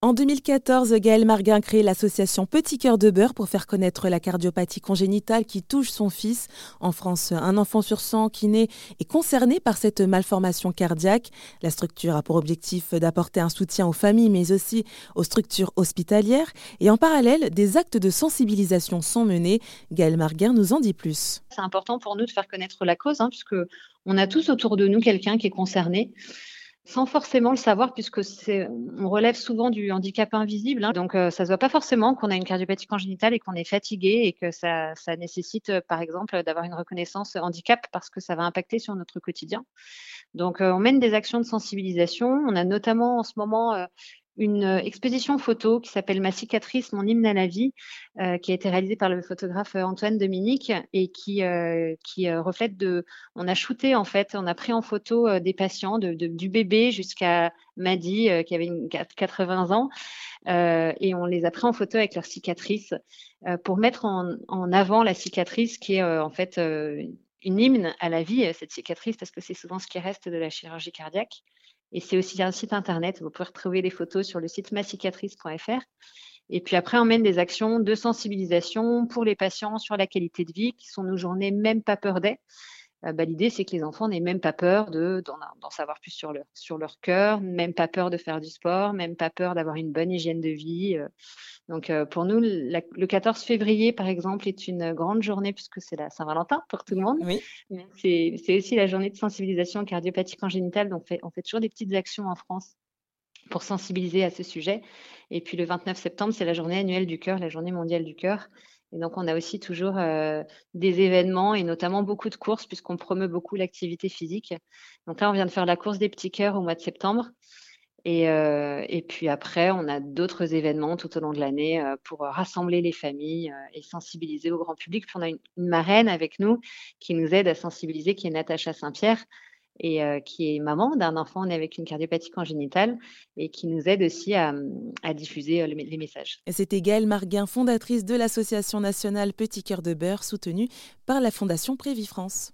En 2014, Gaël Marguin crée l'association Petit Cœur de Beurre pour faire connaître la cardiopathie congénitale qui touche son fils. En France, un enfant sur 100 qui naît est concerné par cette malformation cardiaque. La structure a pour objectif d'apporter un soutien aux familles mais aussi aux structures hospitalières. Et en parallèle, des actes de sensibilisation sont menés. Gaël Marguin nous en dit plus. C'est important pour nous de faire connaître la cause hein, puisque on a tous autour de nous quelqu'un qui est concerné sans forcément le savoir, puisque c'est, on relève souvent du handicap invisible. Hein. donc, euh, ça se voit pas forcément qu'on a une cardiopathie congénitale et qu'on est fatigué et que ça, ça nécessite, euh, par exemple, d'avoir une reconnaissance handicap parce que ça va impacter sur notre quotidien. Donc, euh, on mène des actions de sensibilisation. On a notamment en ce moment une euh, exposition photo qui s'appelle Ma cicatrice, mon hymne à la vie, euh, qui a été réalisée par le photographe euh, Antoine Dominique et qui, reflète de. On a shooté en fait, on a pris en photo des patients, du bébé jusqu'à Madi qui avait une, 80 ans, et on les a pris en photo avec leurs cicatrices pour mettre en, en, avant la cicatrice qui est en fait une hymne à la vie, cette cicatrice, parce que c'est souvent ce qui reste de la chirurgie cardiaque. Et c'est aussi un site internet. Vous pouvez retrouver les photos sur le site macicatrice.fr. Et puis après, on mène des actions de sensibilisation pour les patients sur la qualité de vie, qui sont nos journées même pas peur d'être. Euh, bah, l'idée, c'est que les enfants n'aient même pas peur de, d'en, savoir plus sur leur, sur leur cœur, même pas peur de faire du sport, même pas peur d'avoir une bonne hygiène de vie. Euh. Donc, euh, pour nous, le 14 février, par exemple, est une grande journée puisque c'est la Saint-Valentin pour tout le monde. Oui. C'est, aussi la journée de sensibilisation cardiopathique congénitale. Donc, on fait, on fait toujours des petites actions en France pour sensibiliser à ce sujet. Et puis, le 29 septembre, c'est la journée annuelle du cœur, la journée mondiale du cœur. Et donc, on a aussi toujours euh, des événements et notamment beaucoup de courses puisqu'on promeut beaucoup l'activité physique. Donc là, on vient de faire la course des petits cœurs au mois de septembre. Et, euh, et puis après, on a d'autres événements tout au long de l'année euh, pour rassembler les familles et sensibiliser au grand public. Puis on a une, une marraine avec nous qui nous aide à sensibiliser, qui est Natacha Saint-Pierre, et euh, qui est maman d'un enfant né avec une cardiopathie congénitale et qui nous aide aussi à, diffuser euh, les messages. C'était Gaëlle Marguin, fondatrice de l'association nationale Petit Cœur de Beurre, soutenue par la Fondation Prévifrance.